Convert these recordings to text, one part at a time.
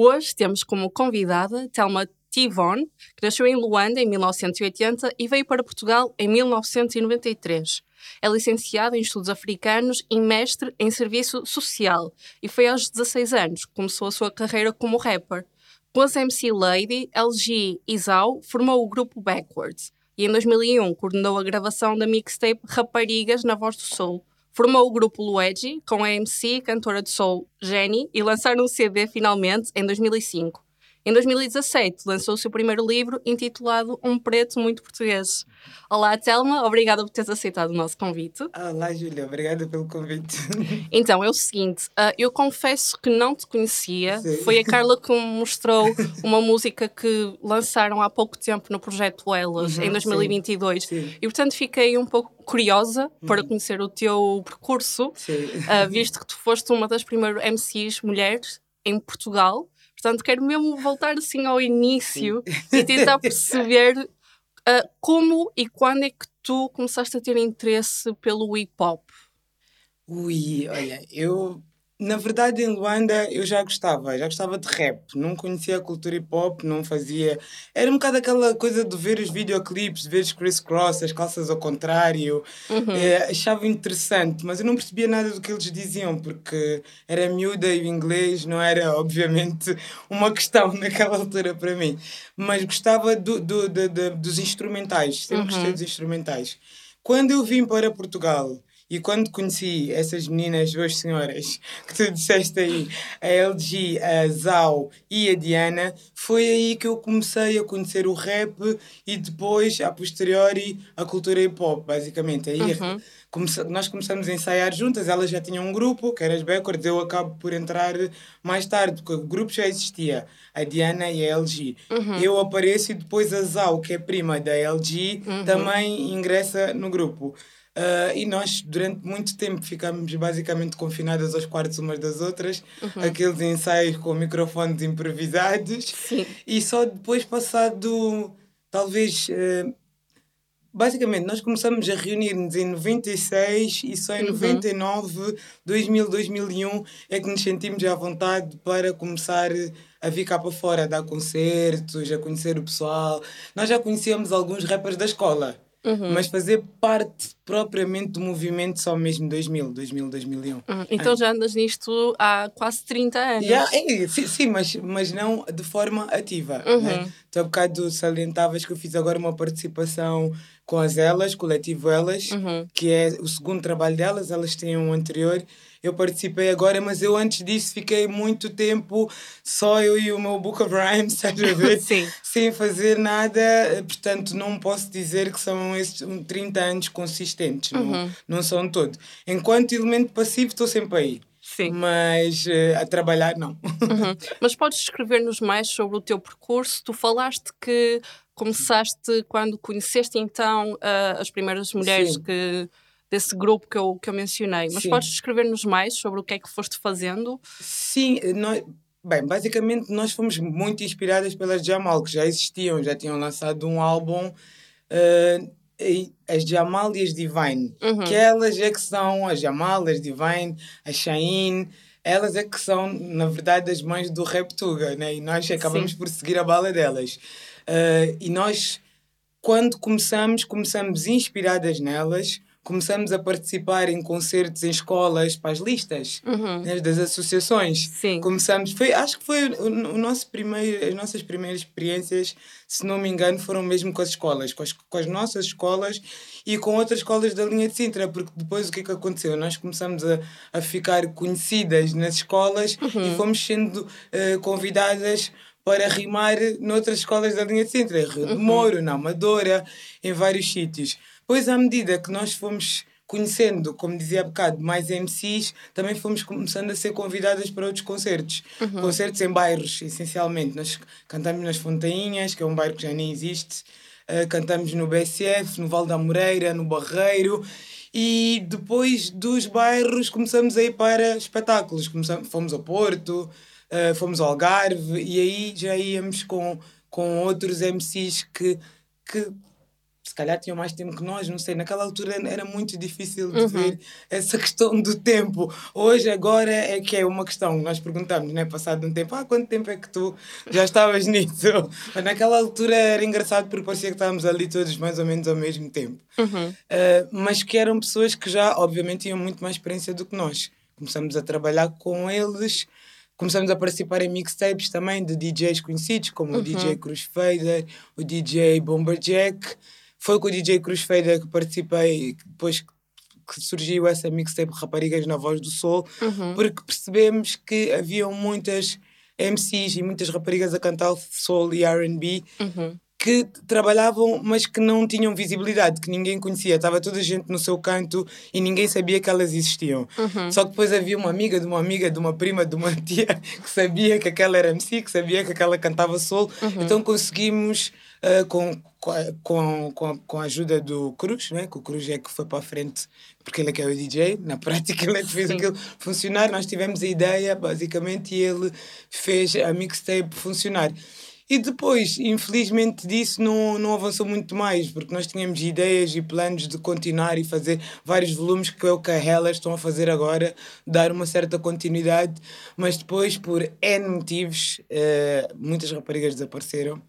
Hoje temos como convidada Thelma Tivon, que nasceu em Luanda em 1980 e veio para Portugal em 1993. É licenciada em Estudos Africanos e mestre em Serviço Social e foi aos 16 anos que começou a sua carreira como rapper. Com as MC Lady, LG e Zau, formou o grupo Backwards e em 2001 coordenou a gravação da mixtape Raparigas na Voz do Soul. Formou o grupo Luigi com a MC cantora de soul Jenny e lançaram um CD finalmente em 2005. Em 2017, lançou o seu primeiro livro intitulado Um Preto Muito Português. Olá, Telma, obrigada por teres aceitado o nosso convite. Olá, Júlia, obrigada pelo convite. Então, é o seguinte, uh, eu confesso que não te conhecia. Sim. Foi a Carla que me mostrou uma música que lançaram há pouco tempo no projeto Elas, uhum, em 2022. Sim. Sim. E, portanto, fiquei um pouco curiosa uhum. para conhecer o teu percurso, uh, visto que tu foste uma das primeiras MCs mulheres em Portugal. Portanto, quero mesmo voltar assim ao início Sim. e tentar perceber uh, como e quando é que tu começaste a ter interesse pelo hip hop. Ui, olha, eu na verdade, em Luanda eu já gostava, já gostava de rap, não conhecia a cultura hip hop, não fazia. Era um bocado aquela coisa de ver os videoclipes, de ver os Chris Cross, as calças ao contrário, uhum. é, achava interessante, mas eu não percebia nada do que eles diziam, porque era miúda e o inglês não era, obviamente, uma questão naquela altura para mim. Mas gostava do, do, do, do dos instrumentais, sempre uhum. gostei dos instrumentais. Quando eu vim para Portugal e quando conheci essas meninas, duas senhoras, que tu disseste aí, a LG, a Zau e a Diana, foi aí que eu comecei a conhecer o rap e depois, a posteriori, a cultura hip hop, basicamente. Aí uhum. comece... nós começamos a ensaiar juntas, elas já tinham um grupo, que era as Backwards, eu acabo por entrar mais tarde, porque o grupo já existia, a Diana e a LG. Uhum. Eu apareço e depois a Zau, que é prima da LG, uhum. também ingressa no grupo. Uh, e nós, durante muito tempo, ficámos basicamente confinadas aos quartos umas das outras, uhum. aqueles ensaios com microfones improvisados. Sim. E só depois, passado talvez. Uh, basicamente, nós começamos a reunir-nos em 96 e só em uhum. 99, 2000, 2001 é que nos sentimos à vontade para começar a vir cá para fora, a dar concertos, a conhecer o pessoal. Nós já conhecíamos alguns rappers da escola. Uhum. Mas fazer parte propriamente do movimento só mesmo 2000, 2000, 2001. Uhum. Então já andas nisto há quase 30 anos. Yeah, é, sim, sim, mas, mas não de forma ativa. Uhum. Né? Tu há bocado salientavas que eu fiz agora uma participação com as Elas, coletivo Elas, uhum. que é o segundo trabalho delas, elas têm um anterior eu participei agora, mas eu antes disso fiquei muito tempo só eu e o meu Book of Rhymes, estás a ver? Sim. Sem fazer nada, portanto não posso dizer que são esses 30 anos consistentes, uhum. não, não são todos. Enquanto elemento passivo estou sempre aí. Sim. Mas uh, a trabalhar, não. Uhum. Mas podes escrever-nos mais sobre o teu percurso? Tu falaste que começaste quando conheceste então uh, as primeiras mulheres Sim. que desse grupo que eu, que eu mencionei. Mas Sim. podes descrever-nos mais sobre o que é que foste fazendo? Sim, nós, bem, basicamente nós fomos muito inspiradas pelas Jamal, que já existiam, já tinham lançado um álbum. Uh, as Jamal e as Divine, uhum. que elas é que são as Jamal, as Divine, a Shine, elas é que são, na verdade, as mães do rap Tuga, né? e nós acabamos Sim. por seguir a bala delas. Uh, e nós, quando começamos, começamos inspiradas nelas, começamos a participar em concertos em escolas para as listas uhum. né, das associações. Sim. Começamos, foi, acho que foi o, o, nosso primeiro, as nossas primeiras experiências, se não me engano, foram mesmo com as escolas, com as, com as nossas escolas e com outras escolas da linha de Sintra, porque depois o que é que aconteceu? Nós começamos a, a ficar conhecidas nas escolas uhum. e fomos sendo uh, convidadas para rimar noutras escolas da linha de Sintra, Rio de uhum. Moro, na Amadora, em vários sítios. Pois, à medida que nós fomos conhecendo, como dizia há bocado, mais MCs, também fomos começando a ser convidadas para outros concertos. Uhum. Concertos em bairros, essencialmente. Nós cantamos nas Fontainhas, que é um bairro que já nem existe. Uh, cantamos no BSF, no Val da Moreira, no Barreiro. E depois dos bairros começamos a ir para espetáculos. Começamos, fomos ao Porto, uh, fomos ao Algarve e aí já íamos com, com outros MCs que, que se calhar tinham mais tempo que nós, não sei. Naquela altura era muito difícil de uhum. ver essa questão do tempo. Hoje, agora, é que é uma questão. Nós perguntamos, né, passado um tempo, ah, quanto tempo é que tu já estavas nisso? Mas naquela altura era engraçado porque parecia que estávamos ali todos mais ou menos ao mesmo tempo. Uhum. Uh, mas que eram pessoas que já, obviamente, tinham muito mais experiência do que nós. Começamos a trabalhar com eles começamos a participar em mixtapes também de DJs conhecidos, como uhum. o DJ Cruz Fader, o DJ Bomberjack. Foi com o DJ Cruz que participei, depois que surgiu essa mixtape Raparigas na Voz do Sol, uhum. porque percebemos que haviam muitas MCs e muitas raparigas a cantar soul e R&B uhum. Que trabalhavam, mas que não tinham visibilidade, que ninguém conhecia. Estava toda a gente no seu canto e ninguém sabia que elas existiam. Uhum. Só que depois havia uma amiga de uma amiga, de uma prima, de uma tia que sabia que aquela era MC, que sabia que aquela cantava soul. Uhum. Então conseguimos uh, com, com, com, com a ajuda do Cruz, né? que o Cruz é que foi para a frente, porque ele é que é o DJ, na prática ele é que fez Sim. aquilo funcionar. Nós tivemos a ideia, basicamente, e ele fez a mixtape funcionar. E depois, infelizmente, disso não, não avançou muito mais, porque nós tínhamos ideias e planos de continuar e fazer vários volumes, que é o que a Hella estão a fazer agora, dar uma certa continuidade, mas depois, por N motivos, uh, muitas raparigas desapareceram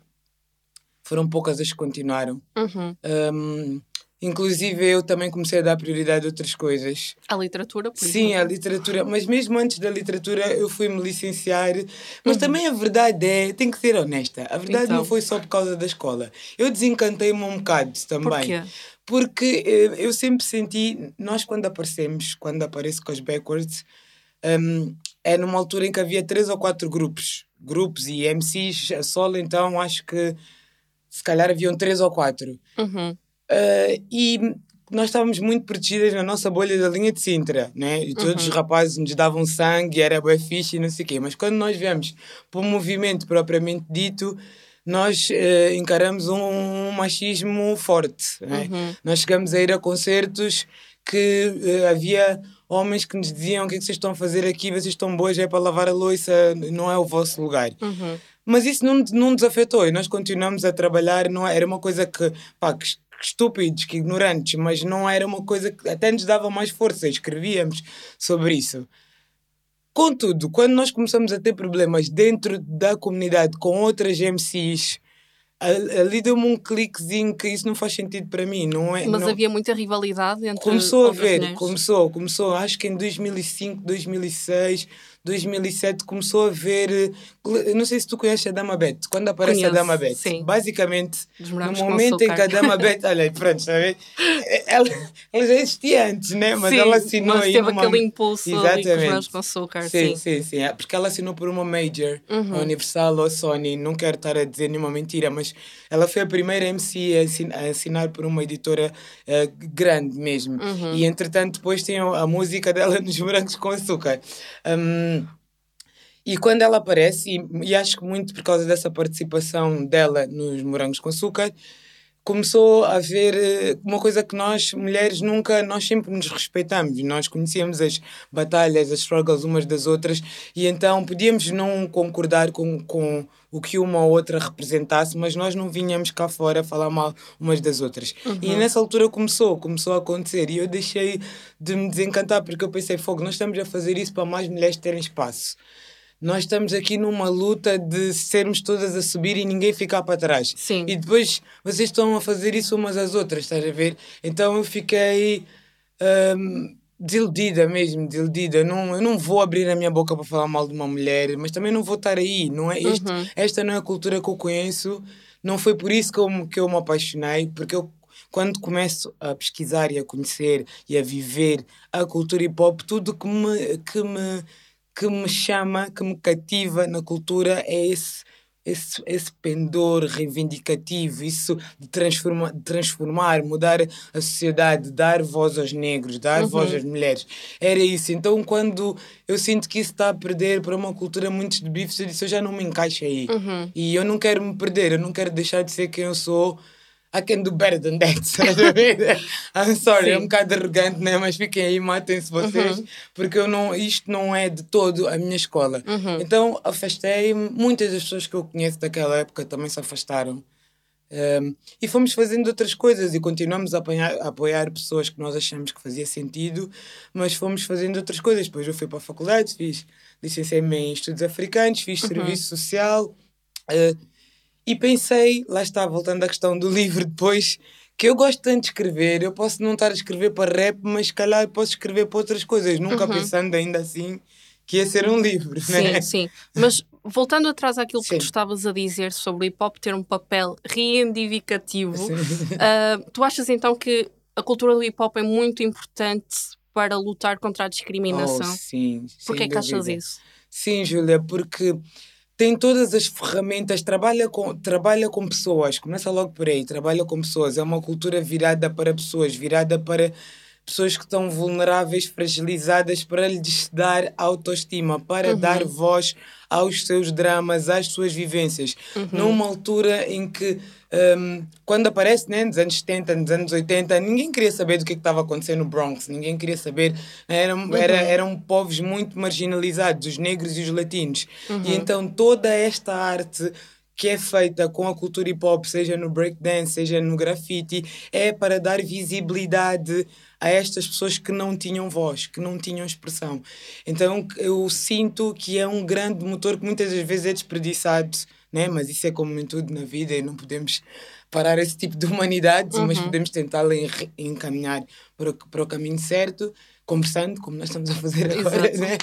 foram poucas as que continuaram. Uhum. Um, inclusive eu também comecei a dar prioridade a outras coisas. A literatura, por Sim, a literatura. Mas mesmo antes da literatura eu fui-me licenciar. Mas uhum. também a verdade é, tem que ser honesta, a verdade então. não foi só por causa da escola. Eu desencantei-me um bocado também. Por quê? Porque eh, eu sempre senti, nós quando aparecemos, quando apareço com as Backwards, um, é numa altura em que havia três ou quatro grupos. Grupos e MCs a solo, então acho que se calhar haviam três ou quatro. Uhum. Uh, e nós estávamos muito protegidas na nossa bolha da linha de Sintra, né? E todos uhum. os rapazes nos davam sangue, era bem fixe e não sei o quê. Mas quando nós viemos para o movimento propriamente dito, nós uh, encaramos um, machismo forte. Né? Uhum. Nós chegamos a ir a concertos que uh, havia homens que nos diziam o que é que vocês estão a fazer aqui, vocês estão boas, é para lavar a louça, não é o vosso lugar. Uhum. Mas isso não, não nos afetou e nós continuamos a trabalhar. Não é, era uma coisa que, pá, que estúpidos, que ignorantes, mas não era uma coisa que até nos dava mais força. Escrevíamos sobre isso. Contudo, quando nós começamos a ter problemas dentro da comunidade com outras MCs ali deu-me um cliquezinho que isso não faz sentido para mim, não é? Mas não... havia muita rivalidade entre Começou a ver, começou, começou, acho que em 2005, 2006, 2007 começou a ver, não sei se tu conheces a Dama Bet, quando aparece Conheço, a Dama Bet, sim. basicamente no momento em que a Dama Bet, olha, pronto, ver? Ela, ela já existia antes, né? Mas sim, ela assinou mas teve numa... aquele impulso Exatamente. com açúcar, sim. Sim, sim, sim, é porque ela assinou por uma major, uhum. a Universal ou a Sony, não quero estar a dizer nenhuma mentira, mas ela foi a primeira MC a assinar por uma editora uh, grande mesmo. Uhum. E entretanto, depois tem a música dela nos Brancos com Açúcar. Um, e quando ela aparece, e, e, acho que muito por causa dessa participação dela nos Morangos com Açúcar, começou a haver eh, uma coisa que nós, mulheres, nunca, nós sempre nos respeitamos. Nós conhecíamos as batalhas, as struggles umas das outras, e então podíamos não concordar com, com o que uma ou outra representasse, mas nós não vinhamos cá fora falar mal umas das outras. Uhum. E nessa altura começou, começou a acontecer, e eu deixei de me desencantar, porque eu pensei, fogo, nós estamos a fazer isso para mais mulheres terem espaço nós estamos aqui numa luta de sermos todas a subir e ninguém ficar para trás. Sim. E depois vocês estão a fazer isso umas às outras, estás a ver? Então eu fiquei um, desiludida mesmo, desiludida. Não, eu não vou abrir a minha boca para falar mal de uma mulher, mas também não vou estar aí. Não é este, uhum. Esta não é a cultura que eu conheço. Não foi por isso que eu, que eu me apaixonei, porque eu quando começo a pesquisar e a conhecer e a viver a cultura hip hop, tudo que me, que me que me chama, que me cativa na cultura é esse esse, esse pendor reivindicativo, isso de, transforma, de transformar, mudar a sociedade, dar voz aos negros, dar uhum. voz às mulheres. Era isso. Então, quando eu sinto que isso está a perder para uma cultura muito de bifes, eu disse: eu já não me encaixo aí. Uhum. E eu não quero me perder, eu não quero deixar de ser quem eu sou I can do better than that. I'm sorry, Sim. é um bocado arrogante, né? mas fiquem aí, matem-se vocês, uhum. porque eu não, isto não é de todo a minha escola. Uhum. Então afastei-me, muitas das pessoas que eu conheço daquela época também se afastaram. Um, e fomos fazendo outras coisas e continuamos a, apanhar, a apoiar pessoas que nós achamos que fazia sentido, mas fomos fazendo outras coisas. Depois eu fui para a faculdade, fiz licenciei-me em estudos africanos, fiz uhum. serviço social. Uh, e pensei, lá está, voltando à questão do livro depois, que eu gosto tanto de escrever, eu posso não estar a escrever para rap, mas se calhar posso escrever para outras coisas, nunca uhum. pensando ainda assim que ia ser um livro, sim, né? Sim, Mas voltando atrás àquilo sim. que tu estavas a dizer sobre o hip hop ter um papel reivindicativo, uh, tu achas então que a cultura do hip hop é muito importante para lutar contra a discriminação? Oh, sim. Porquê que achas isso? Sim, Júlia, porque tem todas as ferramentas, trabalha com, trabalha com pessoas, começa logo por aí, trabalha com pessoas. É uma cultura virada para pessoas, virada para pessoas que estão vulneráveis, fragilizadas, para lhes dar autoestima, para uhum. dar voz aos seus dramas, às suas vivências. Uhum. Numa altura em que um, quando aparece, né, nos anos 70, nos anos 80, ninguém queria saber do que estava acontecendo no Bronx, ninguém queria saber. Eram, uhum. era, eram povos muito marginalizados, os negros e os latinos. Uhum. E então toda esta arte que é feita com a cultura hip hop, seja no breakdance, seja no graffiti, é para dar visibilidade a estas pessoas que não tinham voz, que não tinham expressão. Então eu sinto que é um grande motor que muitas das vezes é desperdiçado né? Mas isso é como em tudo na vida e não podemos parar esse tipo de humanidades, uhum. mas podemos tentar encaminhar para o, para o caminho certo, conversando, como nós estamos a fazer agora, né?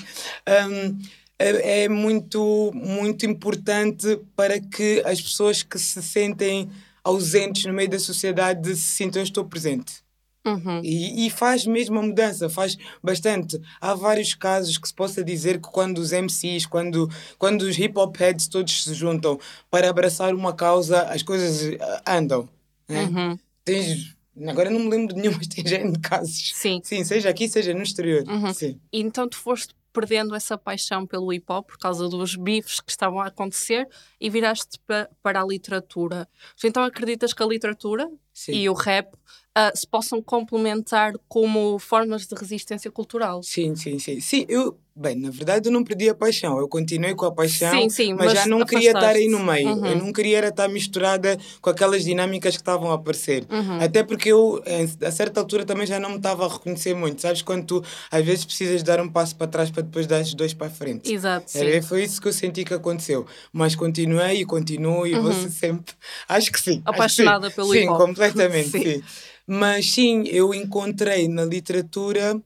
Um, é, é muito, muito importante para que as pessoas que se sentem ausentes no meio da sociedade se sintam estou presente. Uhum. E, e, faz mesmo a mudança, faz bastante. Há vários casos que se possa dizer que quando os MCs, quando, quando os hip hop heads todos se juntam para abraçar uma causa, as coisas eh, andam. Né? Uhum. Tens, agora não me lembro de nenhum, mas tem gente de casos. Sim. Sim, seja aqui, seja no exterior. Uhum. Sim. Então tu foste perdendo essa paixão pelo hip hop por causa dos bifes que estavam a acontecer e viraste pa para a literatura. Então acreditas que a literatura Sim. e o rap uh, se possam complementar como formas de resistência cultural. Sim, sim, sim. Sim, eu, bem, na verdade eu não perdi a paixão, eu continuei com a paixão, sim, sim, mas, mas já não queria estar aí no meio, uhum. eu não queria estar misturada com aquelas dinâmicas que estavam a aparecer. Uhum. Até porque eu, a certa altura, também já não me estava a reconhecer muito, sabes? Quando tu às vezes precisas dar um passo para trás para depois dar os dois para a frente. Exato. Era, foi isso que eu senti que aconteceu. Mas continuei e continuo e uhum. vou sempre. Acho que sim. Apaixonada sim. pelo sim, hop. Completamente, sim. Mas sim, eu encontrei na literatura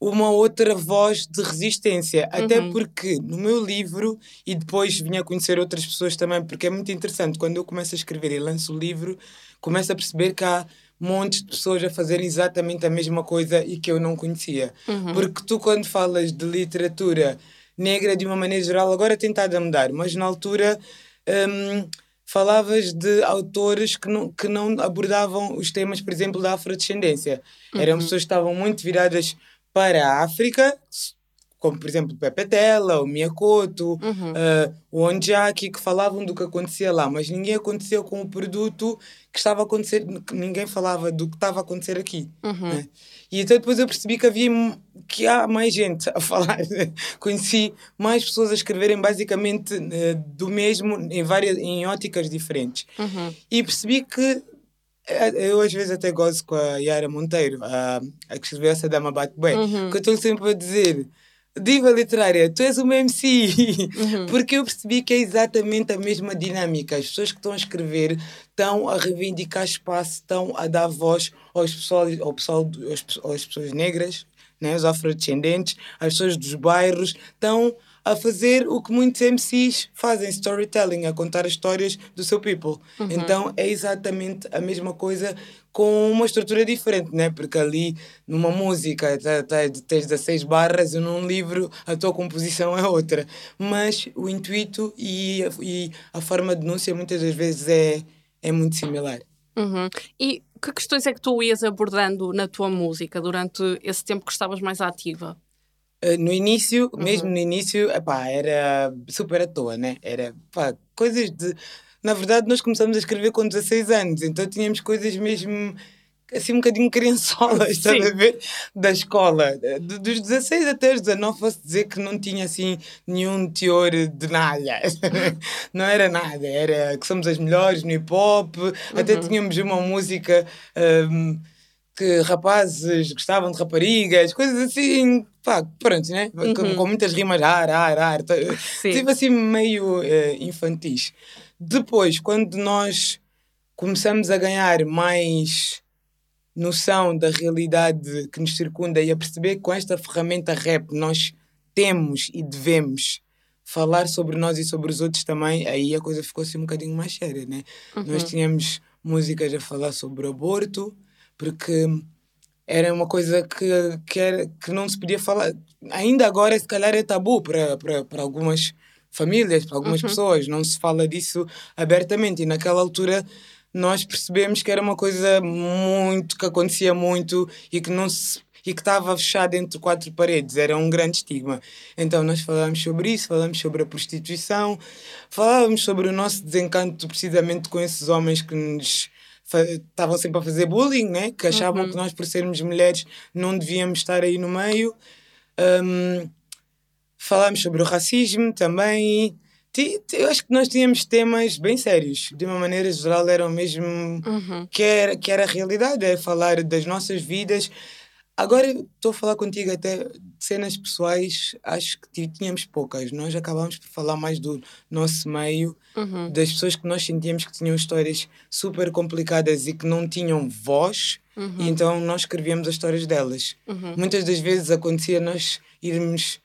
uma outra voz de resistência. Uhum. Até porque no meu livro, e depois vim a conhecer outras pessoas também, porque é muito interessante, quando eu começo a escrever e lanço o livro, começo a perceber que há montes de pessoas a fazerem exatamente a mesma coisa e que eu não conhecia. Uhum. Porque tu, quando falas de literatura negra de uma maneira geral, agora tem estado a mudar, mas na altura. Um, falavas de autores que não, que não abordavam os temas, por exemplo, da afrodescendência. Uhum. Eram pessoas que estavam muito viradas para a África, como por exemplo Pepe Tela, o Miyakoto, uhum. uh, o Onjaki, que falavam do que acontecia lá, mas ninguém aconteceu com o produto que estava a acontecer, ninguém falava do que estava a acontecer aqui. Uhum. Né? E então depois eu percebi que havia que há mais gente a falar. Conheci mais pessoas a escreverem basicamente uh, do mesmo em várias em óticas diferentes. Uhum. E percebi que eh, eu às vezes até gosto com a Yara Monteiro, a, a que escreveu essa Dama Bate Bem, uhum. que eu estou sempre a dizer diva literária, tu és uma MC. Uhum. Porque eu percebi que é exatamente a mesma dinâmica. As pessoas que estão a escrever estão a reivindicar espaço, estão a dar voz aos pessoal, ao pessoal, aos, às pessoas negras, né, os afrodescendentes, as pessoas dos bairros, estão a fazer o que muitos MCs fazem, storytelling, a contar as histórias do seu people. Uhum. Então é exatamente a mesma coisa com uma estrutura diferente, né? Porque ali numa música tá, tá, tens 16 barras e num livro a tua composição é outra. Mas o intuito e, a- e a forma de denúncia muitas das vezes é, é muito similar. Uhum. E que questões é que tu ias abordando na tua música durante esse tempo que estavas mais ativa? Uh, no início, Uhum. mesmo no início, epá, era super à toa, né? Era pá, coisas de. Na verdade, nós começamos a escrever com 16 anos, então tínhamos coisas mesmo assim um bocadinho criançolas, estás a ver? Da escola. De- dos 16 até os 19, posso dizer que não tinha assim nenhum teor de nada. não era nada, era que somos as melhores no hip hop, até Uhum. tínhamos uma música. um, que rapazes gostavam de raparigas, coisas assim, pá, pronto, né? Com, Uhum. com muitas rimas, ar, ar, ar, tá- Sim. tipo assim meio eh, infantis. Depois, quando nós começamos a ganhar mais noção da realidade que nos circunda e a perceber que com esta ferramenta rap nós temos e devemos falar sobre nós e sobre os outros também, aí a coisa ficou assim um bocadinho mais séria, né? Nós tínhamos músicas a falar sobre aborto, porque era uma coisa que, que, era, que não se podia falar. Ainda agora, se calhar, é tabu para, algumas famílias, para algumas pessoas, não se fala disso abertamente. E naquela altura nós percebemos que era uma coisa muito, que acontecia muito e que não se e que estava fechado entre quatro paredes, era um grande estigma. Então nós falávamos sobre isso, falávamos sobre a prostituição, falávamos sobre o nosso desencanto precisamente com esses homens que nos estavam sempre a fazer bullying, né? que achavam que nós, por sermos mulheres, não devíamos estar aí no meio. Um, falámos sobre o racismo também. Eu acho que nós tínhamos temas bem sérios. De uma maneira geral, eram mesmo Uhum. que era, que era a realidade, é falar das nossas vidas. Agora estou a falar contigo até de cenas pessoais, acho que tínhamos poucas. Nós acabámos por falar mais do nosso meio, Uhum. das pessoas que nós sentíamos que tinham histórias super complicadas e que não tinham voz, e então nós escrevíamos as histórias delas. Uhum. Muitas das vezes acontecia nós irmos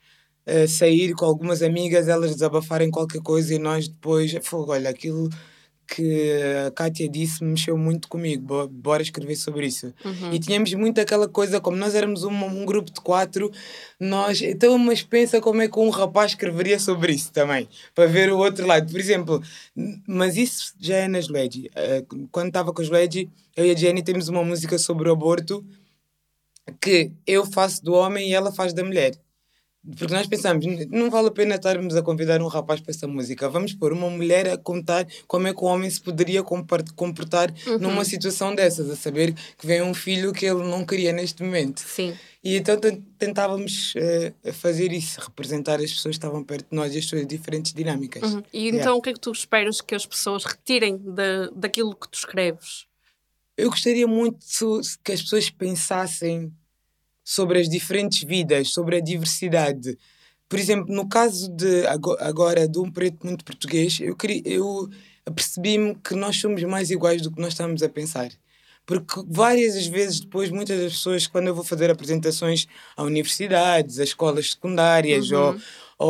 eh, sair com algumas amigas, elas desabafarem qualquer coisa e nós depois, olha, aquilo que a Kátia disse mexeu muito comigo, bo- bora escrever sobre isso. Uhum. E tínhamos muito aquela coisa, como nós éramos um, um grupo de quatro, nós, então, mas pensa como é que um rapaz escreveria sobre isso também, para ver o outro lado. Por exemplo, mas isso já é nas Legi. Eh, quando estava com as Legi, eu e a Jenny temos uma música sobre o aborto que eu faço do homem e ela faz da mulher. Porque nós pensamos, "N- não vale a pena estarmos a convidar um rapaz para essa música. Vamos pôr uma mulher a contar como é que o homem se poderia comportar numa situação dessas, a saber que vem um filho que ele não queria neste momento. Sim. E então ten- tentávamos eh, fazer isso, representar as pessoas que estavam perto de nós e as suas diferentes dinâmicas. Uhum. E Yeah. então o que é que tu esperas que as pessoas retirem da daquilo que tu escreves? Eu gostaria muito que as pessoas pensassem sobre as diferentes vidas, sobre a diversidade. Por exemplo, no caso de ago- agora de um preto muito português, eu, queria- eu percebi-me que nós somos mais iguais do que nós estamos a pensar. Porque várias das vezes depois, muitas das pessoas, quando eu vou fazer apresentações a universidades, a escolas secundárias, ou,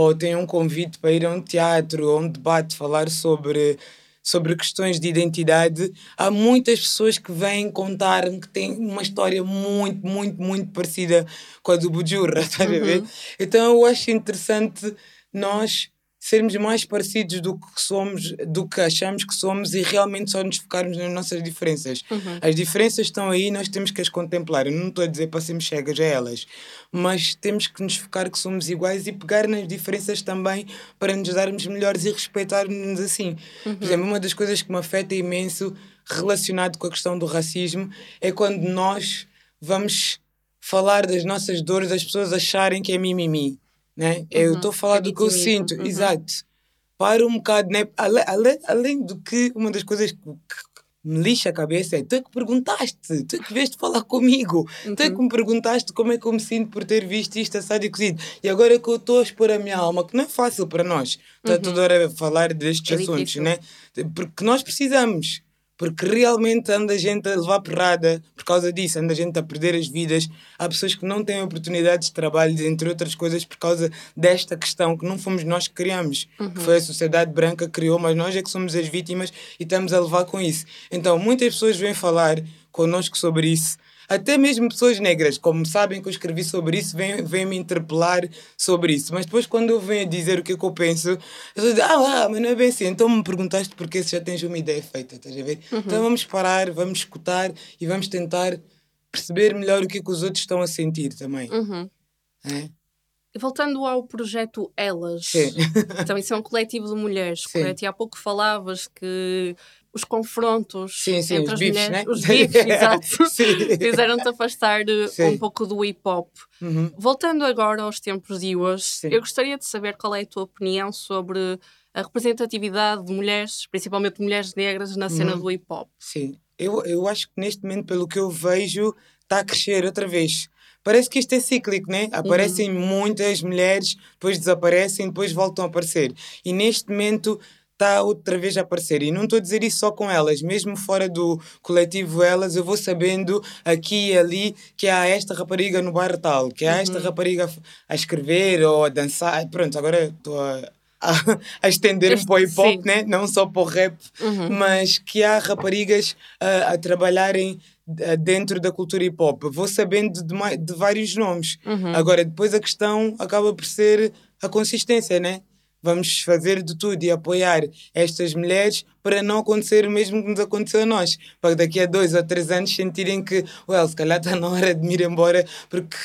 ou tenho um convite para ir a um teatro, ou um debate, falar sobre, sobre questões de identidade, há muitas pessoas que vêm contar-me que têm uma história muito, muito, muito parecida com a do Bujurra, estás a ver? Então eu acho interessante nós sermos mais parecidos do que somos, do que achamos que somos e realmente só nos focarmos nas nossas diferenças. As diferenças estão aí, nós temos que as contemplar. Eu não estou a dizer para sermos cegas a elas, mas temos que nos focar que somos iguais e pegar nas diferenças também para nos darmos melhores e respeitarmos assim. Por exemplo, uma das coisas que me afeta imenso relacionado com a questão do racismo é quando nós vamos falar das nossas dores, as pessoas acharem que é mimimi. Né? Eu estou a falar É do que eu sinto, Uhum. exato. Para um bocado, né? além, do que uma das coisas que, me lixa a cabeça é tu é que perguntaste, tu é que vieste falar comigo, tu é que me perguntaste como é que eu me sinto por ter visto isto assado e cozido. E agora que eu estou a expor a minha alma, que não é fácil para nós, estar toda hora a falar destes É assuntos, difícil. né? Porque nós precisamos. Porque realmente anda a gente a levar porrada por causa disso, anda a gente a perder as vidas. Há pessoas que não têm oportunidades de trabalho, entre outras coisas, por causa desta questão que não fomos nós que criamos, uhum. que foi a sociedade branca que criou, mas nós é que somos as vítimas e estamos a levar com isso. Então, muitas pessoas vêm falar connosco sobre isso até mesmo pessoas negras, como sabem que eu escrevi sobre isso, vêm, vêm me interpelar sobre isso. Mas depois, quando eu venho dizer o que, é que eu penso, eu digo, ah, ah, mas não é bem assim. Então me perguntaste porque se já tens uma ideia feita, estás a ver? Uhum. Então vamos parar, vamos escutar e vamos tentar perceber melhor o que, é que os outros estão a sentir também. Uhum. É? Voltando ao projeto Elas, Sim. então isso é um coletivo de mulheres, Sim. correto? E há pouco falavas que os confrontos sim, sim, entre os as bifes, mulheres, né? os bifes, exato, fizeram-te afastar sim. um pouco do hip hop. Uhum. Voltando agora aos tempos de hoje, eu gostaria de saber qual é a tua opinião sobre a representatividade de mulheres, principalmente mulheres negras, na cena uhum. do hip hop. Sim, eu, eu acho que neste momento, pelo que eu vejo, está a crescer outra vez. Parece que isto é cíclico, né? Aparecem uhum. muitas mulheres, depois desaparecem, depois voltam a aparecer. E neste momento está outra vez a aparecer. E não estou a dizer isso só com elas, mesmo fora do coletivo Elas, eu vou sabendo aqui e ali que há esta rapariga no bairro tal, que há esta uhum. rapariga a escrever ou a dançar. Pronto, agora estou a, a, a, estender um pouco hip hop, né? não só para o rap, uhum. mas que há raparigas a, a trabalharem dentro da cultura hip hop. Vou sabendo de, de vários nomes. Uhum. Agora, depois a questão acaba por ser a consistência, né? vamos fazer de tudo e apoiar estas mulheres para não acontecer o mesmo que nos aconteceu a nós. Para daqui a dois ou três anos sentirem que, well, se calhar está na hora de me ir embora porque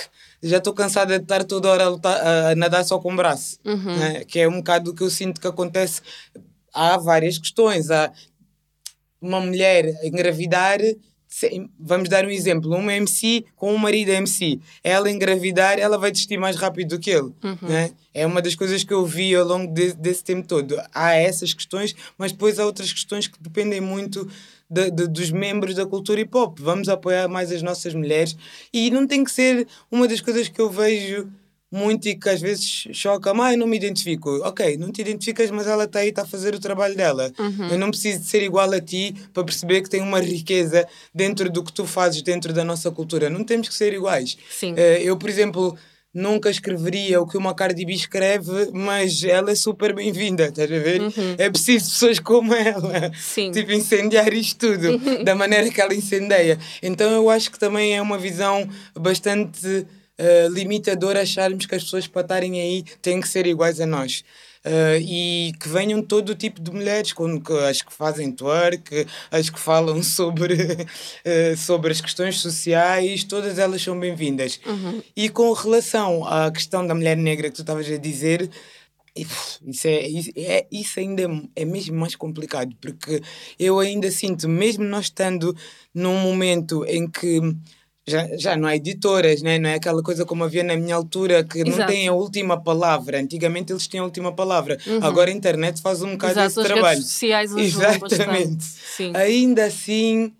já estou cansada de estar toda hora a, lutar, a nadar só com o braço. Uhum. Né? Que é um bocado o que eu sinto que acontece. Há várias questões. Há uma mulher engravidar vamos dar um exemplo, uma MC com um marido MC, ela engravidar, ela vai desistir mais rápido do que ele. Uhum. Né? É uma das coisas que eu vi ao longo de, desse tempo todo. Há essas questões, mas depois há outras questões que dependem muito de, de, dos membros da cultura hip hop. Vamos apoiar mais as nossas mulheres e não tem que ser uma das coisas que eu vejo muito e que às vezes choca, mas não me identifico. Ok, não te identificas, mas ela está aí, está a fazer o trabalho dela. Uhum. Eu não preciso de ser igual a ti para perceber que tem uma riqueza dentro do que tu fazes dentro da nossa cultura. Não temos que ser iguais. Sim. Uh, eu, por exemplo, nunca escreveria o que uma Cardi B escreve, mas ela é super bem-vinda, estás a ver? Uhum. É preciso pessoas como ela. Sim. Tipo, incendiar isto tudo, uhum. da maneira que ela incendeia. Então eu acho que também é uma visão bastante uh, limitador acharmos que as pessoas para estarem aí têm que ser iguais a nós. Uh, e que venham todo o tipo de mulheres, como as que fazem twerk, as que falam sobre, uh, sobre as questões sociais, todas elas são bem-vindas. Uhum. E com relação à questão da mulher negra que tu estavas a dizer, isso, é, isso, é, isso ainda é, é mesmo mais complicado, porque eu ainda sinto, mesmo nós estando num momento em que já, já não há editoras, né? não é aquela coisa como havia na minha altura que Exato. não tem a última palavra. Antigamente eles tinham a última palavra. Uhum. Agora a internet faz um bocado Exato, esse as trabalho. Redes sociais Exatamente. Ainda assim.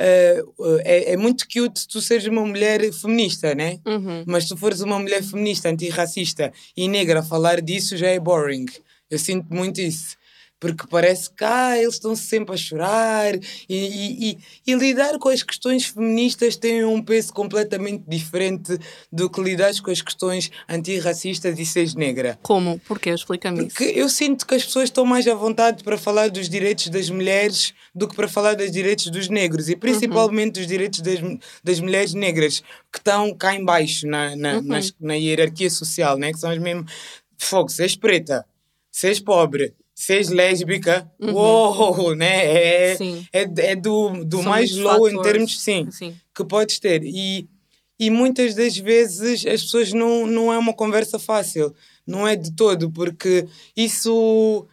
Uh, é, é, muito cute tu seres uma mulher feminista, né? Uhum. Mas se tu fores uma mulher feminista, antirracista e negra, falar disso já é boring. Eu sinto muito isso porque parece que ah, eles estão sempre a chorar e, e, e, e, lidar com as questões feministas tem um peso completamente diferente do que lidar com as questões antirracistas e seres negra. Como? Porquê? Explica-me isso. Porque eu sinto que as pessoas estão mais à vontade para falar dos direitos das mulheres do que para falar dos direitos dos negros e principalmente uhum. dos direitos das, das mulheres negras que estão cá embaixo na, na, uhum. na hierarquia social, né? que são as mesmo fogo, seres preta, seres pobre, seres lésbica, uhum. uou, né? É, é, é do, do mais low fatores. em termos, sim, sim, que podes ter. E, e muitas das vezes as pessoas não, não é uma conversa fácil, não é de todo, porque isso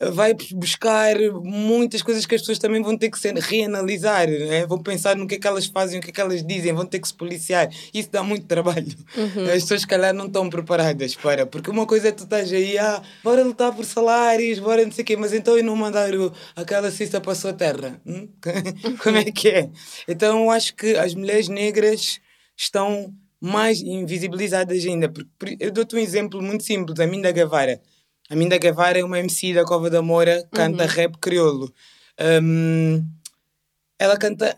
vai buscar muitas coisas que as pessoas também vão ter que reanalisar, né? vão pensar no que é que elas fazem, o que é que elas dizem, vão ter que se policiar. Isso dá muito trabalho. Uhum. As pessoas, se calhar, não estão preparadas para. Porque uma coisa é tu estás aí, ah, bora lutar por salários, bora não sei o quê, mas então e não mandar o, aquela cista para a sua terra? Hum? Como é que é? Então eu acho que as mulheres negras estão mais invisibilizadas ainda. Porque, eu dou-te um exemplo muito simples, a Minda Guevara a Minda Guevara é uma MC da Cova da Moura, canta uhum. rap crioulo. Um, ela canta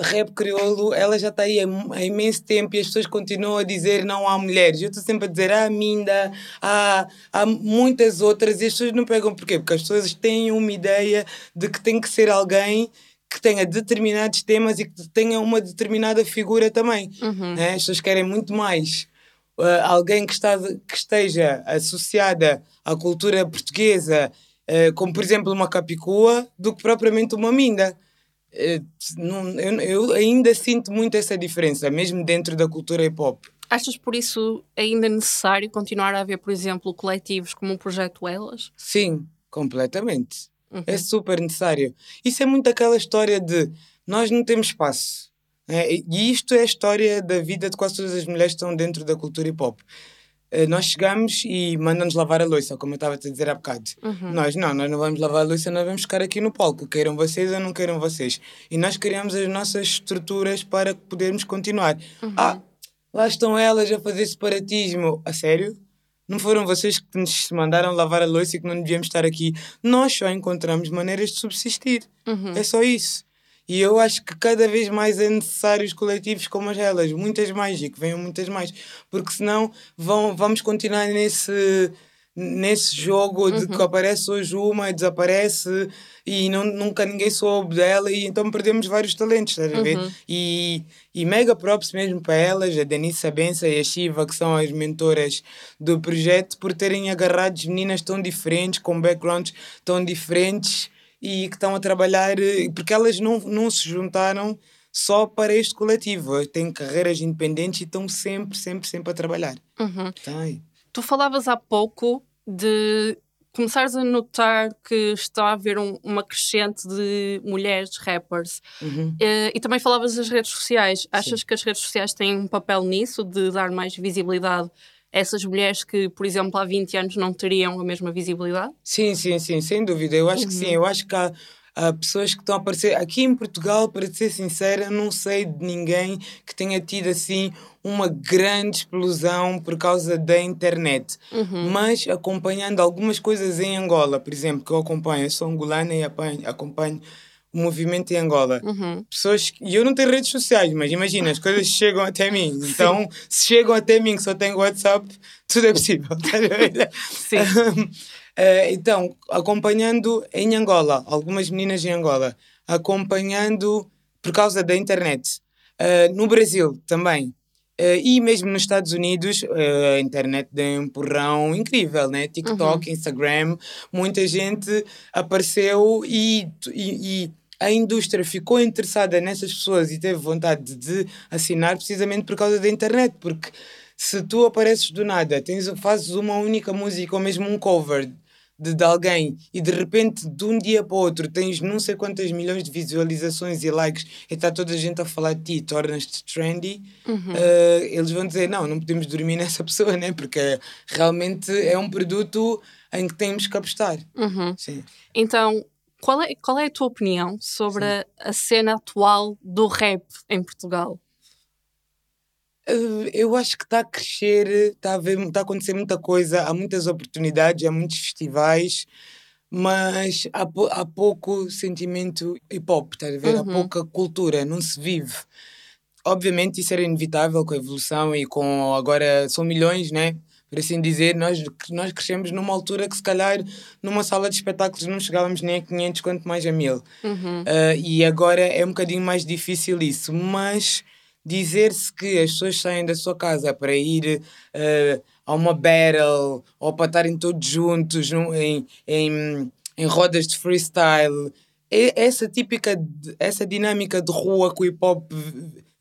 rap crioulo, ela já está aí há, imenso tempo e as pessoas continuam a dizer não há mulheres. Eu estou sempre a dizer há Minda, há, há muitas outras e as pessoas não pegam porquê? Porque as pessoas têm uma ideia de que tem que ser alguém que tenha determinados temas e que tenha uma determinada figura também. Uhum. Né? As pessoas querem muito mais uh, alguém que, está, que esteja associada à cultura portuguesa, uh, como por exemplo uma capicua, do que propriamente uma minda. Uh, não, eu, eu, ainda sinto muito essa diferença, mesmo dentro da cultura hip hop. Achas por isso ainda necessário continuar a haver, por exemplo, coletivos como o Projeto Elas? Sim, completamente. Uhum. É super necessário. Isso é muito aquela história de nós não temos espaço. É, e isto é a história da vida de quase todas as mulheres que estão dentro da cultura hip hop. É, nós chegamos e mandam-nos lavar a louça, como eu estava a te dizer há bocado. Uhum. Nós não, nós não vamos lavar a louça, nós vamos ficar aqui no palco, queiram vocês ou não queiram vocês. E nós criamos as nossas estruturas para podermos continuar. Uhum. Ah, lá estão elas a fazer separatismo. A sério? Não foram vocês que nos mandaram lavar a louça e que não devíamos estar aqui. Nós só encontramos maneiras de subsistir. Uhum. É só isso. E eu acho que cada vez mais é necessário os coletivos como as elas, muitas mais, e que venham muitas mais, porque senão vão, vamos continuar nesse, nesse jogo de uhum. que aparece hoje uma e desaparece e não, nunca ninguém soube dela e então perdemos vários talentos, estás a ver? Uhum. E, e mega props mesmo para elas, a Denise Sabença e a Shiva, que são as mentoras do projeto, por terem agarrado meninas tão diferentes, com backgrounds tão diferentes e que estão a trabalhar, eh, porque elas não, não se juntaram só para este coletivo, têm carreiras independentes e estão sempre, sempre, sempre a trabalhar. Uhum. Tá tu falavas há pouco de começares a notar que está a haver um, uma crescente de mulheres rappers uhum. e, e também falavas das redes sociais. Achas Sim. que as redes sociais têm um papel nisso, de dar mais visibilidade essas mulheres que, por exemplo, há 20 anos não teriam a mesma visibilidade? Sim, sim, sim, sem dúvida. Eu acho uhum. que sim. Uhum. Eu acho que há, pessoas que estão a aparecer. Aqui em Portugal, para ser sincera, não sei de ninguém que tenha tido assim uma grande explosão por causa da internet. Uhum. Mas acompanhando algumas coisas em Angola, por exemplo, que eu acompanho, eu sou angolana e acompanho o movimento em Angola. Uhum. Pessoas, e eu não tenho redes sociais, mas imagina, as coisas chegam até mim. Então, se chegam até mim que só tenho WhatsApp, tudo é possível. Sim. uh, então, acompanhando em Angola, algumas meninas em Angola, acompanhando por causa da internet. Uh, no Brasil também. Uh, e mesmo nos Estados Unidos, uh, a internet deu um empurrão incrível, né? TikTok, uhum. Instagram, muita gente apareceu e, e, e a indústria ficou interessada nessas pessoas e teve vontade de assinar precisamente por causa da internet, porque se tu apareces do nada, tens, fazes uma única música ou mesmo um cover de, de alguém e de repente de um dia para o outro tens não sei quantas milhões de visualizações e likes e está toda a gente a falar de ti e tornas-te trendy, uhum. uh, eles vão dizer não, não podemos dormir nessa pessoa, né? porque realmente é um produto em que temos que apostar. Uhum. Sim. Então, qual é, qual é a tua opinião sobre a, a, cena atual do rap em Portugal? Eh, eu acho que está a crescer, está a, ver, está a acontecer muita coisa, há muitas oportunidades, há muitos festivais, mas há, há pouco sentimento hip hop, está a ver? Uhum. Há pouca cultura, não se vive. Obviamente isso era inevitável com a evolução e com agora são milhões, né? Por assim dizer, nós, nós crescemos numa altura que se calhar numa sala de espetáculos não chegávamos nem a 500, quanto mais a 1000. Uhum. Uh, e agora é um bocadinho mais difícil isso, mas dizer-se que as pessoas saem da sua casa para ir uh, a uma battle ou para estarem todos juntos num, em, em, em rodas de freestyle, é essa típica, essa dinâmica de rua que o hip hop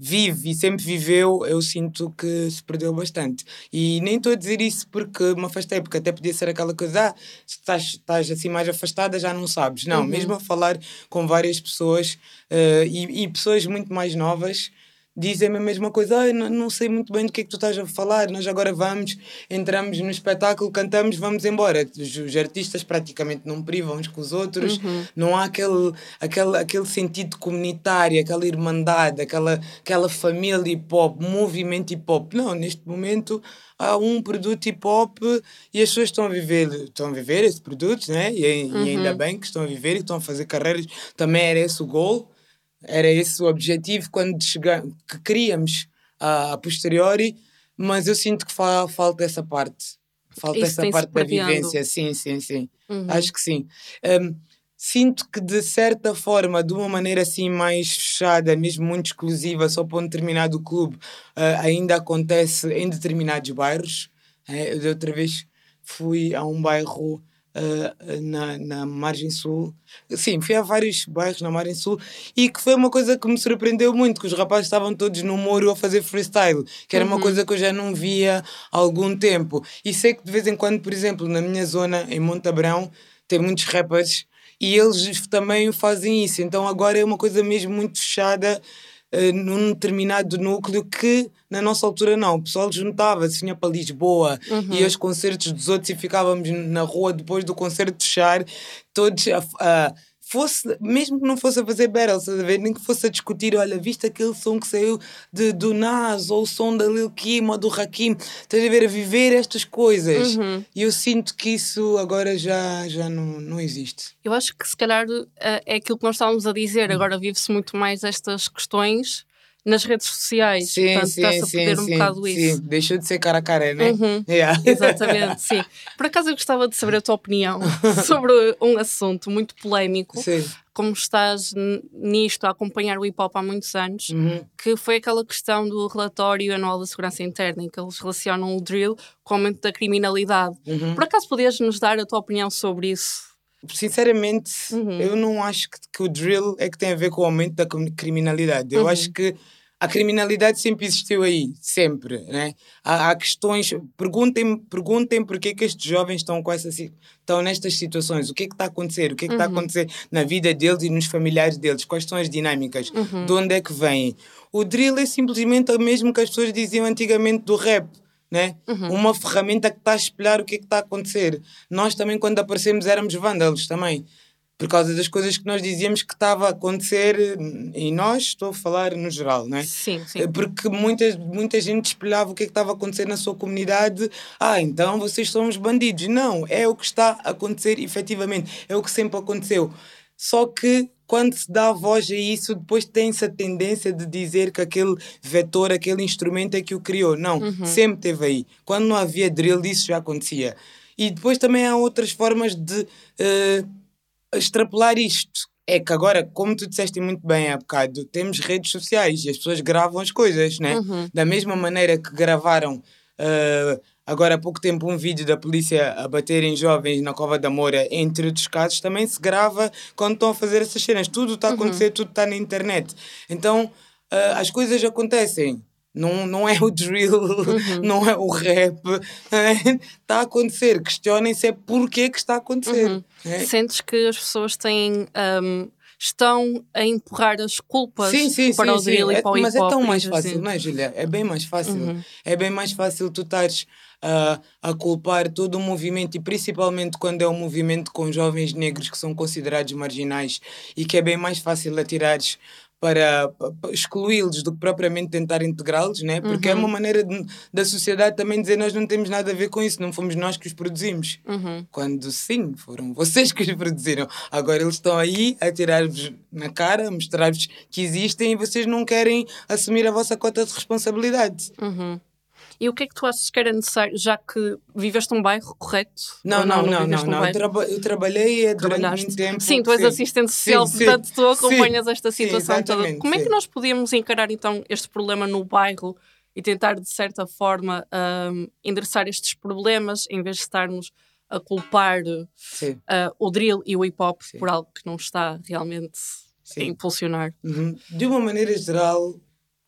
vive e sempre viveu, eu sinto que se perdeu bastante. E nem estou a dizer isso porque me afastei, porque até podia ser aquela coisa, ah, se estás, estás assim mais afastada já não sabes. Não, uhum. mesmo a falar com várias pessoas uh, e, e pessoas muito mais novas, dizem-me a mesma coisa. Ah, não, não sei muito bem do que é que tu estás a falar. Nós agora vamos, entramos no espetáculo, cantamos, vamos embora. Os, os artistas praticamente não privam uns com os outros. Uhum. Não há aquele, aquele, aquele sentido comunitário, aquela irmandade, aquela, aquela família hip hop, movimento hip hop. Não, neste momento há um produto hip hop e as pessoas estão a viver, estão a viver esse produto, né? E, uhum. e ainda bem que estão a viver e estão a fazer carreiras. Também era esse o gol era esse o objetivo quando chega, que queríamos a, a posteriori, mas eu sinto que fa, falta essa parte. Falta Isso essa parte da vivência, sim, sim, sim. Uhum. Acho que sim. Um, sinto que de certa forma, de uma maneira assim mais fechada, mesmo muito exclusiva, só para um determinado clube, uh, ainda acontece em determinados bairros. Eu de outra vez fui a um bairro uh, na, na margem sul. Sim, fui a vários bairros na margem sul e que foi uma coisa que me surpreendeu muito, que os rapazes estavam todos no muro a fazer freestyle, que era uma Uhum. coisa que eu já não via há algum tempo. E sei que de vez em quando, por exemplo, na minha zona, em Montabrão, tem muitos rappers e eles também fazem isso. Então agora é uma coisa mesmo muito fechada eh, num determinado núcleo que na nossa altura não. O pessoal juntava-se, vinha para Lisboa, ia aos concertos dos outros e ficávamos na rua depois do concerto fechar, todos a. a fosse, mesmo que não fosse a fazer battle, estás a ver? nem que fosse a discutir, olha, viste aquele som que saiu de, do Nas, ou o som da Lil Kim, ou do Hakim, estás a ver, a viver estas coisas. Uhum. E eu sinto que isso agora já, já não, não existe. Eu acho que se calhar eh, é aquilo que nós estávamos a Hum. dizer. Agora vive-se muito mais estas questões nas redes sociais. Portanto, está-se a perder um bocado isso. sim. Deixou de ser cara a cara, né? Uhum. Yeah. Exatamente, sim. Por acaso eu gostava de saber a tua opinião sobre um assunto muito polémico. Sim. Como estás nisto a acompanhar o hip hop há muitos anos, Uhum. que foi aquela questão do relatório anual da segurança interna, em que eles relacionam o drill com o aumento da criminalidade. Uhum. Por acaso podias nos dar a tua opinião sobre isso? Sinceramente, Uhum. eu não acho que, que o drill é que tem a ver com o aumento da crim- criminalidade. Eu Uhum. acho que a criminalidade sempre existiu aí, sempre, né? Há, há questões, perguntem, perguntem porque que estes jovens estão com essa estão nestas situações, o que é que está a acontecer, o que é que está a Uhum. acontecer na vida deles e nos familiares deles, quais são as dinâmicas, Uhum. de onde é que vêm. O drill é simplesmente o mesmo que as pessoas diziam antigamente do rap. Né? Uhum. Uma ferramenta que está a espelhar o que é que está a acontecer. Nós também, quando aparecemos, éramos vândalos também por causa das coisas que nós dizíamos que estava a acontecer e nós, estou a falar no geral, não é? Sim, sim. Porque muita, muita gente espelhava o que é que estava a acontecer na sua comunidade. Ah, então vocês são os bandidos. Não, é o que está a acontecer efetivamente. É o que sempre aconteceu. Só que quando se dá voz a isso, depois tem-se a tendência de dizer que aquele vetor, aquele instrumento é que o criou. Não, sempre teve aí. Quando não havia drill, isso já acontecia. E depois também há outras formas de eh, extrapolar isto. É que agora, como tu disseste muito bem há bocado, temos redes sociais e as pessoas gravam as coisas, né? Uhum. Da mesma maneira que gravaram eh, agora há pouco tempo um vídeo da polícia a baterem jovens na Cova da Moura, entre outros casos, também se grava quando estão a fazer essas cenas. Tudo está a acontecer, tudo está na internet. Então, eh, as coisas acontecem. Não, não é o drill, não é o rap. Está a acontecer. Questionem-se é porquê que está a acontecer. Uhum. né? Sentes que as pessoas têm. hum, estão a empurrar as culpas Sim, sim, para sim, o drill sim. e É- para o hip mas é tão mais fácil, assim. não é, Julia? É bem mais fácil. Uhum. É bem mais fácil tu estares ah, a culpar todo o movimento, e principalmente quando é um movimento com jovens negros que são considerados marginais e que é bem mais fácil atirares para, pa- pa- excluí-los do que propriamente tentar integrá-los, né? porque é Uhum. uma maneira de- da sociedade também dizer nós não temos nada a ver com isso, não fomos nós que os produzimos. Uhum. Quando sim, foram vocês que os produziram. Agora eles estão aí a tirar-vos na cara, a mostrar-vos que existem e vocês não querem assumir a vossa cota de responsabilidade. Uhum. E o que é que tu achas que era necessário, já que viveste num bairro, correto? Não, não, não, não. não. Eu, traba- eu trabalhei eh, durante muito tempo. Sim, tu és sim. assistente social, Sim, sim. portanto tu acompanhas esta situação toda. Como é que nós podíamos encarar então este problema no bairro e tentar de certa forma hum, endereçar estes problemas em vez de estarmos a culpar uh, o drill e o hip hop por algo que não está realmente a impulsionar? Uhum. De uma maneira geral,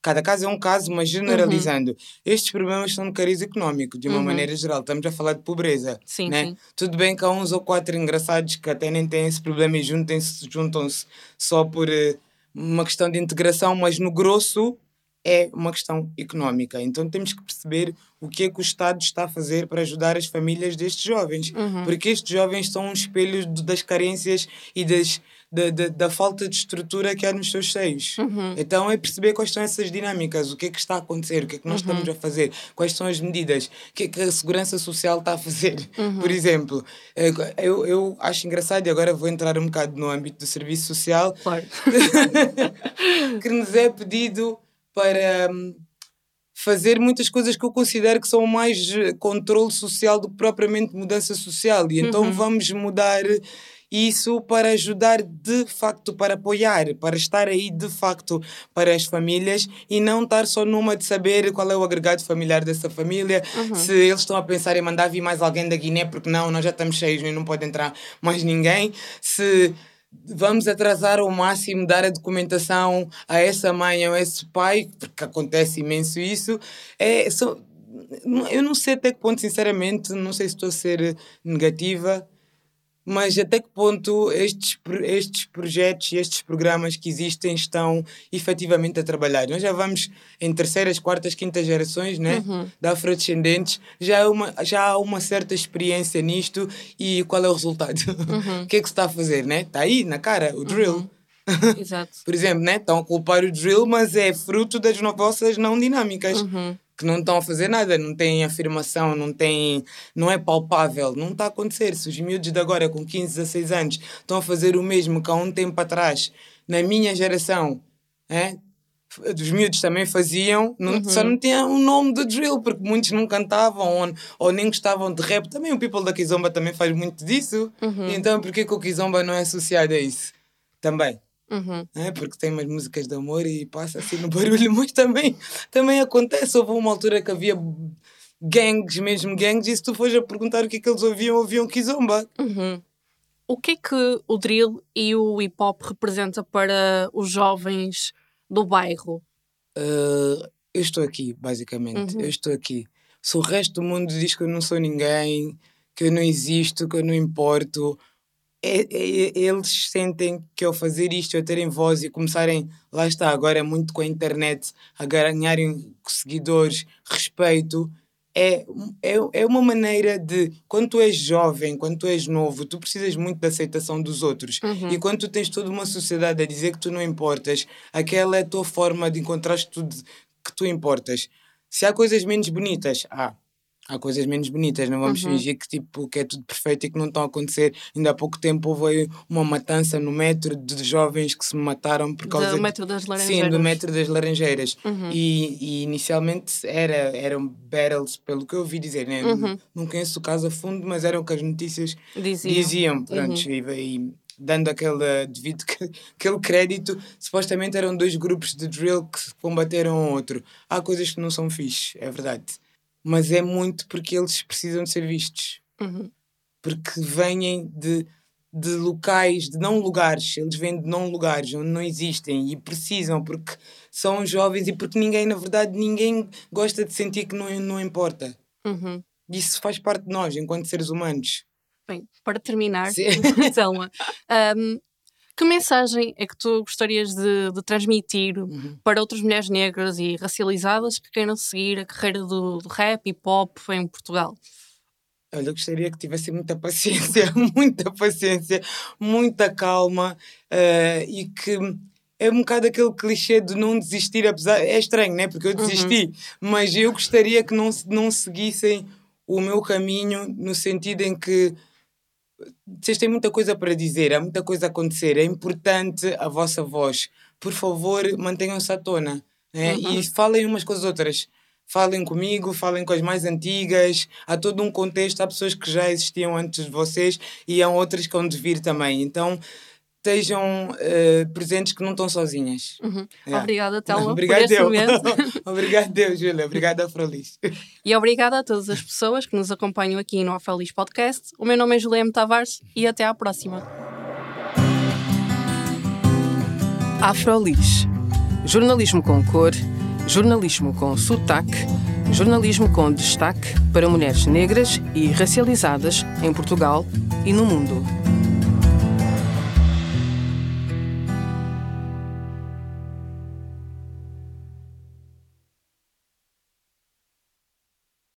cada caso é um caso, mas generalizando, estes problemas são de cariz económico, de uma Uhum. maneira geral. Estamos a falar de pobreza. Sim, né? sim. Tudo bem que há uns ou quatro engraçados que até nem têm esse problema e juntam-se só por eh, uma questão de integração, mas no grosso é uma questão económica. Então temos que perceber o que é que o Estado está a fazer para ajudar as famílias destes jovens. Uhum. Porque estes jovens são um espelho das carências e das, da, da, da falta de estrutura que há nos seus seios. Uhum. Então é perceber quais são essas dinâmicas, o que é que está a acontecer, o que é que nós estamos a fazer, quais são as medidas, o que é que a Segurança Social está a fazer. Por exemplo, eh, eu, eu acho engraçado, e agora vou entrar um bocado no âmbito do serviço social, Claro. que nos é pedido para hum, fazer muitas coisas que eu considero que são mais eh, controle social do que propriamente mudança social. E então vamos mudar isso para ajudar de facto, para apoiar, para estar aí de facto para as famílias e não estar só numa de saber qual é o agregado familiar dessa família, se eles estão a pensar em mandar vir mais alguém da Guiné, porque não, nós já estamos cheios e não pode entrar mais ninguém, se vamos atrasar ao máximo dar a documentação a essa mãe ou a esse pai, porque acontece imenso isso, é, só- eu não sei até que ponto, sinceramente, não sei se estou a ser negativa, mas até que ponto estes, estes projetos e estes programas que existem estão efetivamente a trabalhar. Nós já vamos em terceiras, quartas, quintas gerações né, de afrodescendentes, já há, uma, já há uma certa experiência nisto e qual é o resultado? o que é que se está a fazer? Né? Está aí, na cara, o drill. Exato. Por exemplo, né? estão a culpar o drill, mas é fruto das vossas não dinâmicas. Que não estão a fazer nada, não têm afirmação, não têm, não é palpável, não está a acontecer. Se os miúdos de agora, com 15, 16 anos, estão a fazer o mesmo que há um tempo atrás, na minha geração, é? os miúdos também faziam, não, só não tinha o nome do drill, porque muitos não cantavam ou, ou nem gostavam de rap. Também o people da Kizomba também faz muito disso. Então, por que o Kizomba não é associado a isso? Também Uhum. é porque tem umas músicas de amor e passa assim no barulho, mas também, também acontece. Houve uma altura que havia gangues, mesmo gangues, e se tu fores a perguntar o que é que eles ouviam, ouviam Kizomba. Uhum. O que é que o drill e o hip hop representa para os jovens do bairro? Uh, eu estou aqui, basicamente. Eu estou aqui. Se o resto do mundo diz que eu não sou ninguém, que eu não existo, que eu não importo, é, é- eles sentem que ao fazer isto, ao terem voz e começarem, lá está, agora é muito com a internet, a ganharem seguidores, respeito, é, é, é uma maneira de, quando tu és jovem, quando tu és novo, tu precisas muito da aceitação dos outros. E quando tu tens toda uma sociedade a dizer que tu não importas, aquela é a tua forma de encontrar tudo que tu importas. Se há coisas menos bonitas, há. Há coisas menos bonitas, não vamos fingir que, tipo, que é tudo perfeito e que não estão a acontecer. Ainda há pouco tempo houve uma matança no metro de jovens que se mataram por causa Do de- metro das Sim, Laranjeiras. do metro das Laranjeiras. Uhum. E, e inicialmente era, eram battles, pelo que eu ouvi dizer. Né? Uhum. Não conheço o caso a fundo, mas eram o que as notícias Diziam. diziam. Pronto, e, dando aquele devido aquele crédito, supostamente eram dois grupos de drill que combateram outro. Há coisas que não são fixe, é verdade. Mas é muito porque eles precisam de ser vistos Uhum. porque vêm de, de locais, de não lugares, eles vêm de não lugares onde não existem e precisam porque são jovens e porque ninguém, na verdade, ninguém gosta de sentir que não, não importa. Uhum. Isso faz parte de nós, enquanto seres humanos. Bem, para terminar. Selma, um, que mensagem é que tu gostarias de, de transmitir Uhum. para outras mulheres negras e racializadas que queiram seguir a carreira do, do rap e pop em Portugal? Olha, eu gostaria que tivessem muita paciência, muita paciência, muita calma eh, e que é um bocado aquele clichê de não desistir, apesar. É estranho, né? Porque eu desisti, mas eu gostaria que não, não seguissem o meu caminho no sentido em que vocês têm muita coisa para dizer, há muita coisa a acontecer, é importante a vossa voz. Por favor, mantenham-se à tona né? e falem umas com as outras. Falem comigo, falem com as mais antigas. Há todo um contexto, há pessoas que já existiam antes de vocês e há outras que vão de vir também. Então, estejam eh, presentes que não estão sozinhas. Yeah. Obrigada, Telma, por Obrigado, este eu. momento. Obrigado, Deus, Júlia. Obrigado, Afrolis. E obrigada a todas as pessoas que nos acompanham aqui no Afrolis Podcast. O meu nome é Juliana Tavares e até à próxima. Afrolis. Jornalismo com cor, jornalismo com sotaque, jornalismo com destaque para mulheres negras e racializadas em Portugal e no mundo.